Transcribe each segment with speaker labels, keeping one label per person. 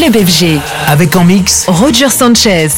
Speaker 1: Club FG.
Speaker 2: Avec en mix
Speaker 1: Roger Sanchez.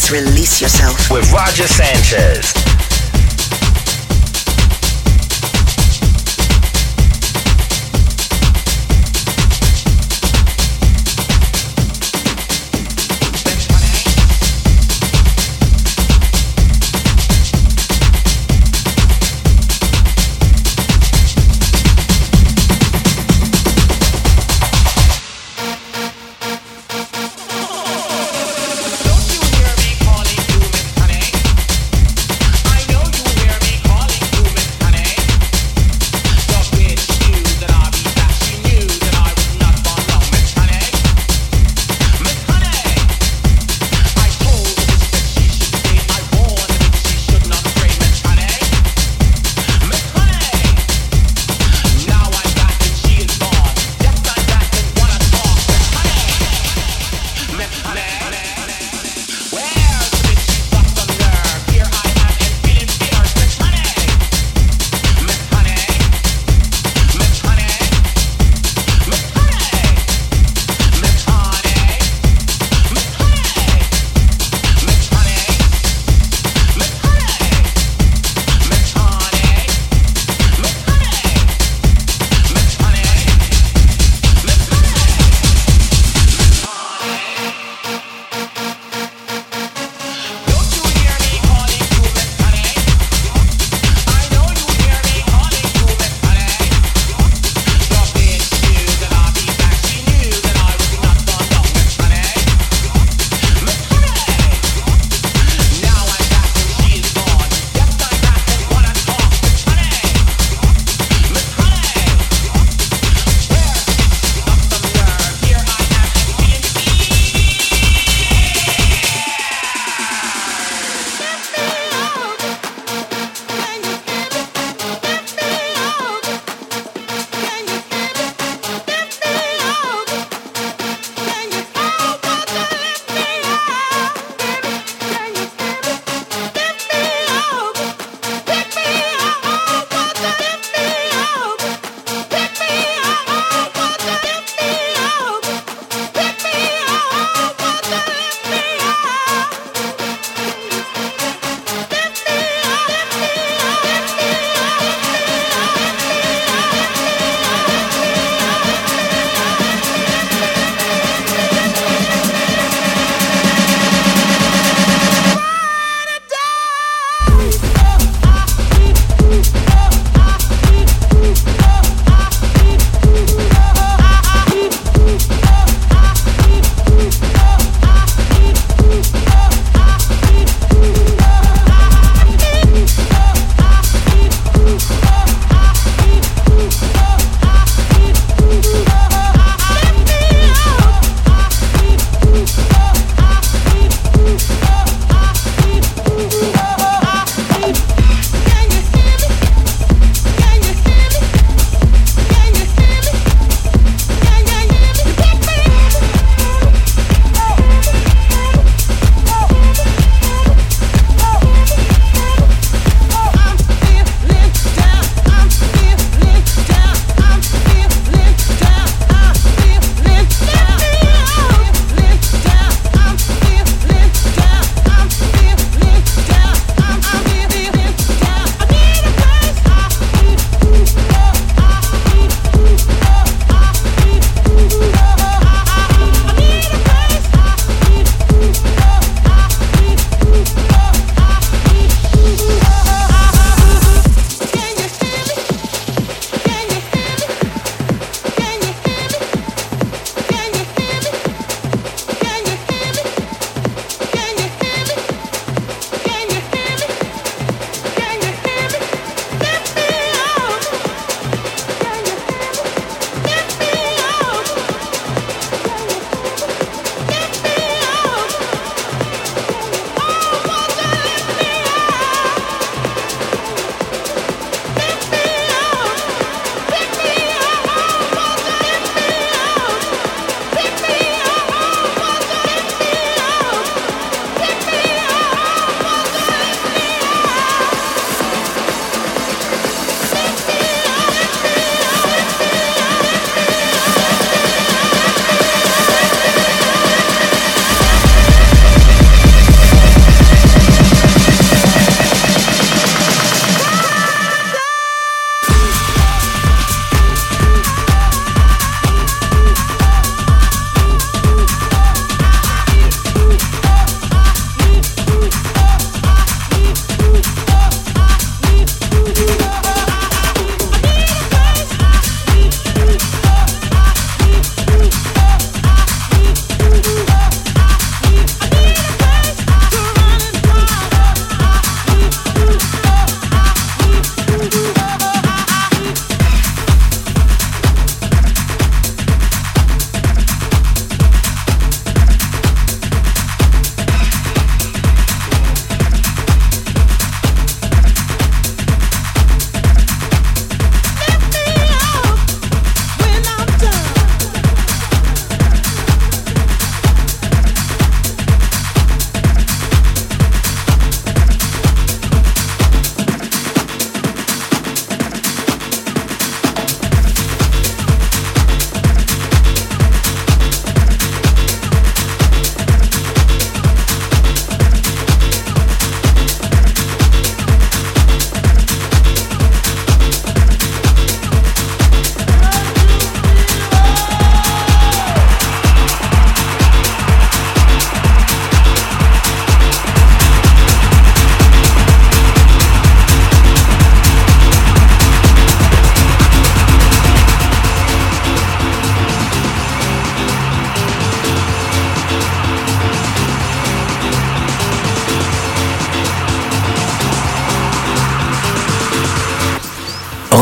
Speaker 3: Let's release yourself with Roger Sanchez.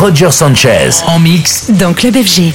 Speaker 4: Roger Sanchez En mix dans Club FG.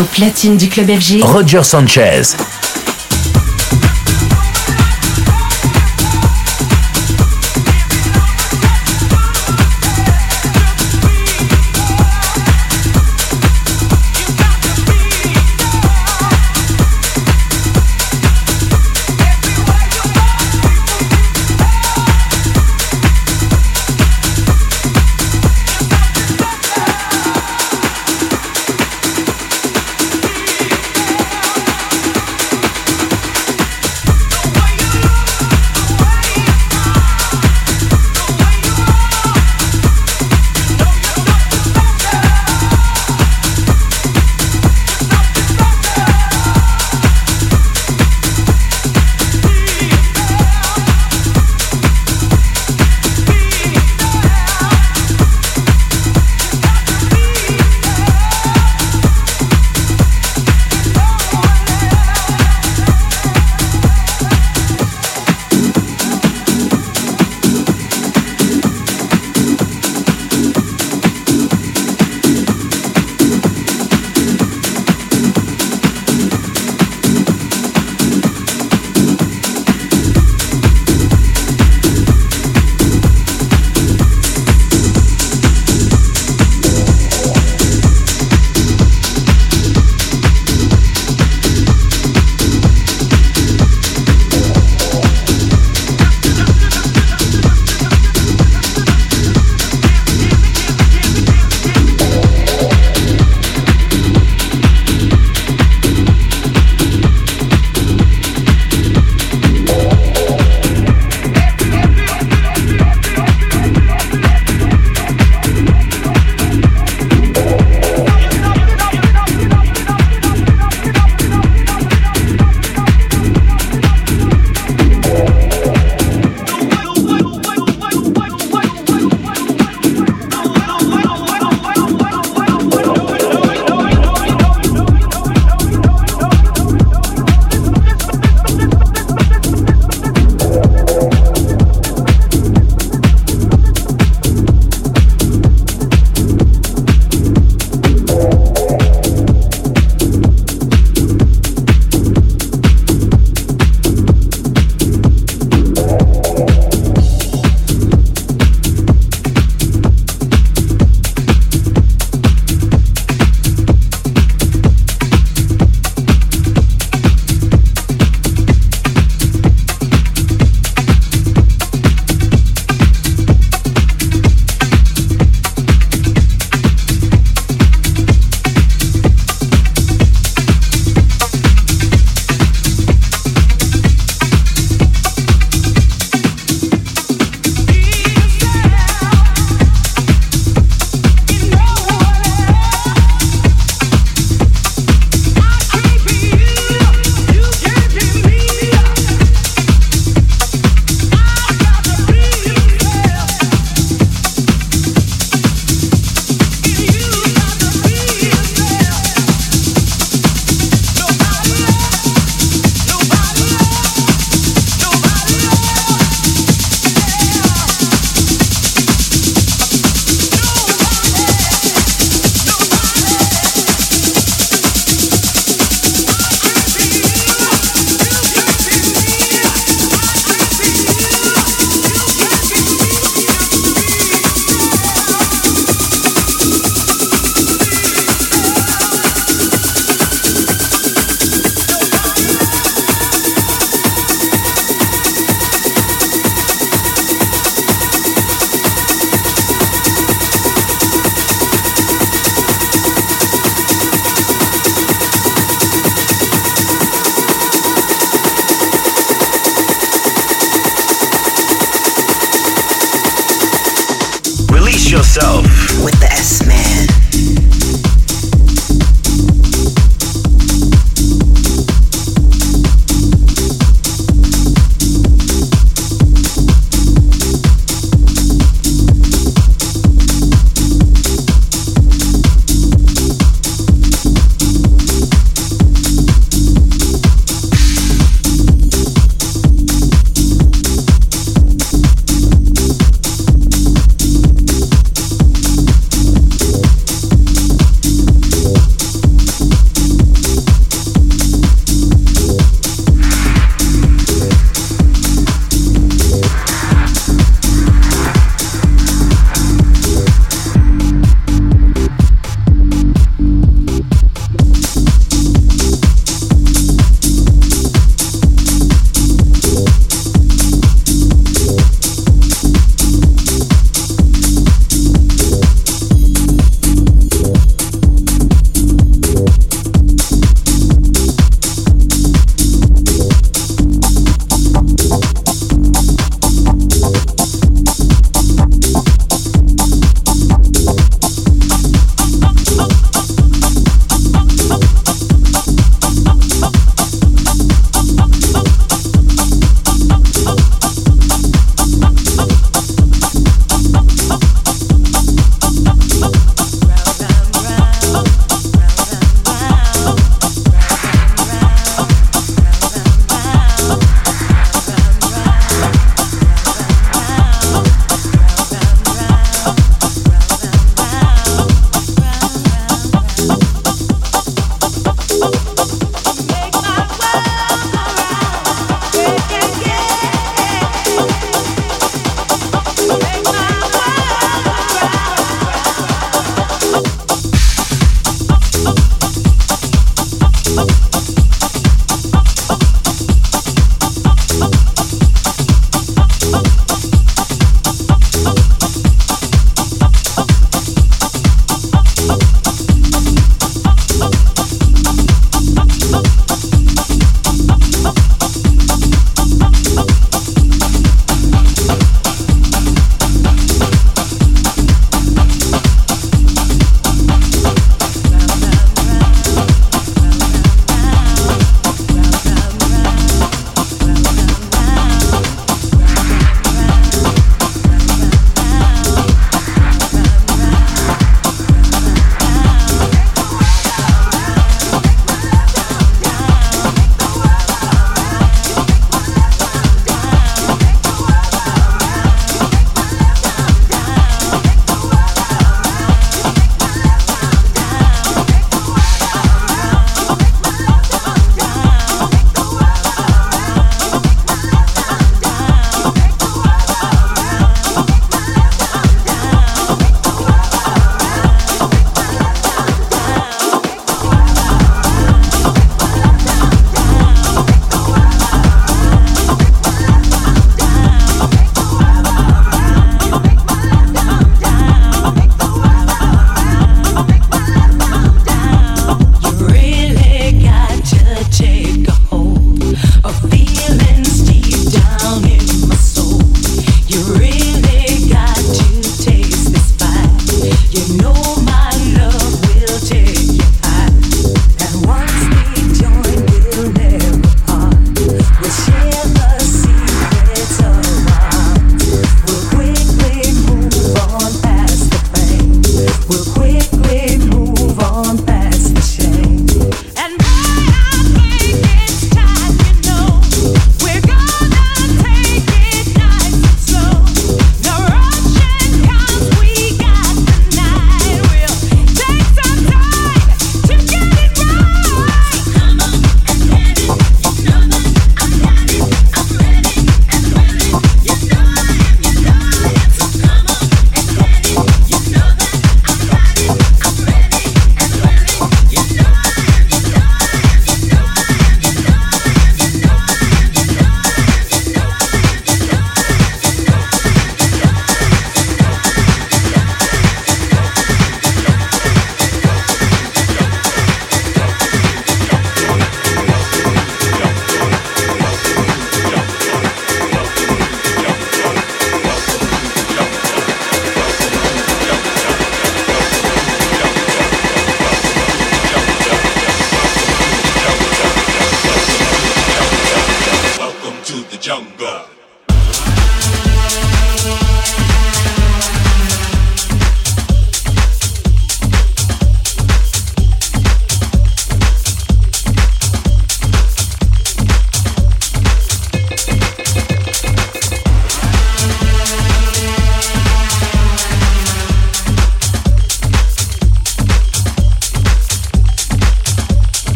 Speaker 1: Au platine du club FG.
Speaker 2: Roger Sanchez.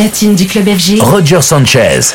Speaker 1: Platine du club FG.
Speaker 5: Roger Sanchez.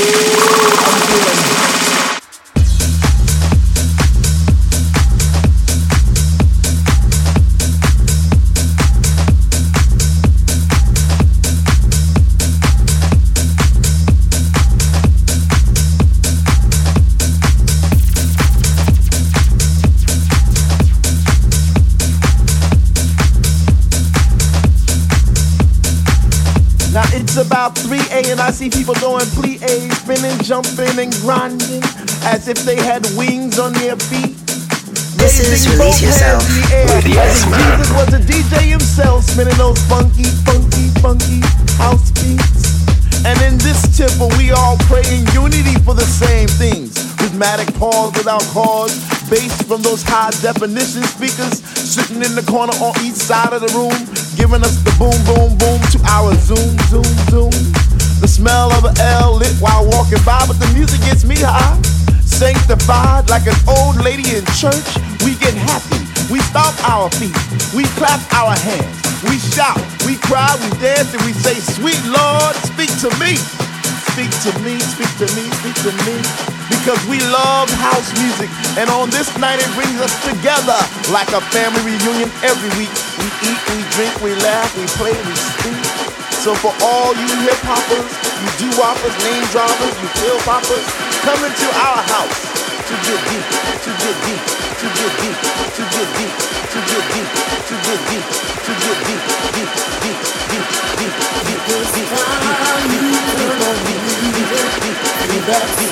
Speaker 6: I'm feeling about 3A and I see people doing plie, spinning, jumping, and grinding as if they had wings on their feet.
Speaker 1: This is Release Yourself
Speaker 2: with S-Man.
Speaker 6: Jesus was a DJ himself, spinning those funky, funky, funky house beats. And in this temple, we all pray in unity for the same things. Rhythmic pause without cause, bass from those high definition speakers sitting in the corner on each side of the room, giving us the boom, boom, boom to our zoom, zoom, zoom. The smell of an L lit while walking by, but the music gets me high. Sanctified like an old lady in church, we get happy. We stomp our feet, we clap our hands, we shout, we cry, we dance, and we say, Sweet Lord, speak to me. Speak to me, speak to me, speak to me because we love house music. And on this night, it brings us together like a family reunion every week. We eat, we drink, we laugh, we play, we speak. So for all you hip hoppers, you do whoppers, name droppers, you pill poppers, come into our house to get deep, to get deep, to get deep, to get Control.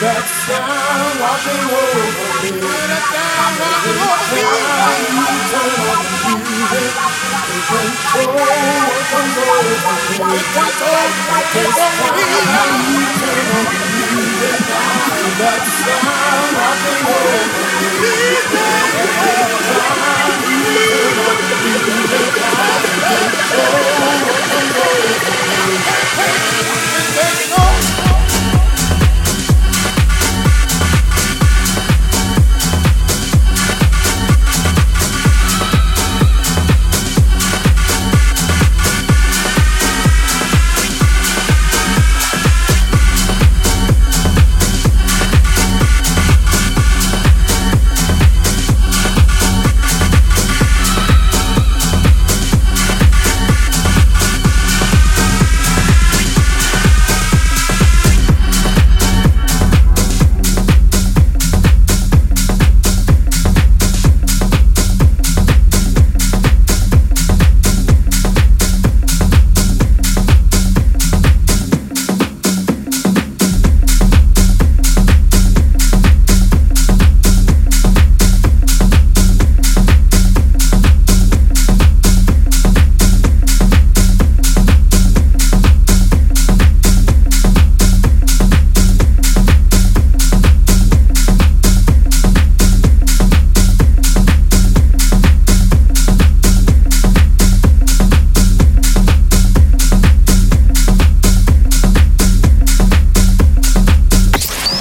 Speaker 6: that sound washing over me. When that sound me. Turn on the music. Take control, comes over me. Take control. You turn
Speaker 7: on the music. That sound
Speaker 8: washing over
Speaker 9: me. Every time you turn on the music. Control, what comes over me. Take control.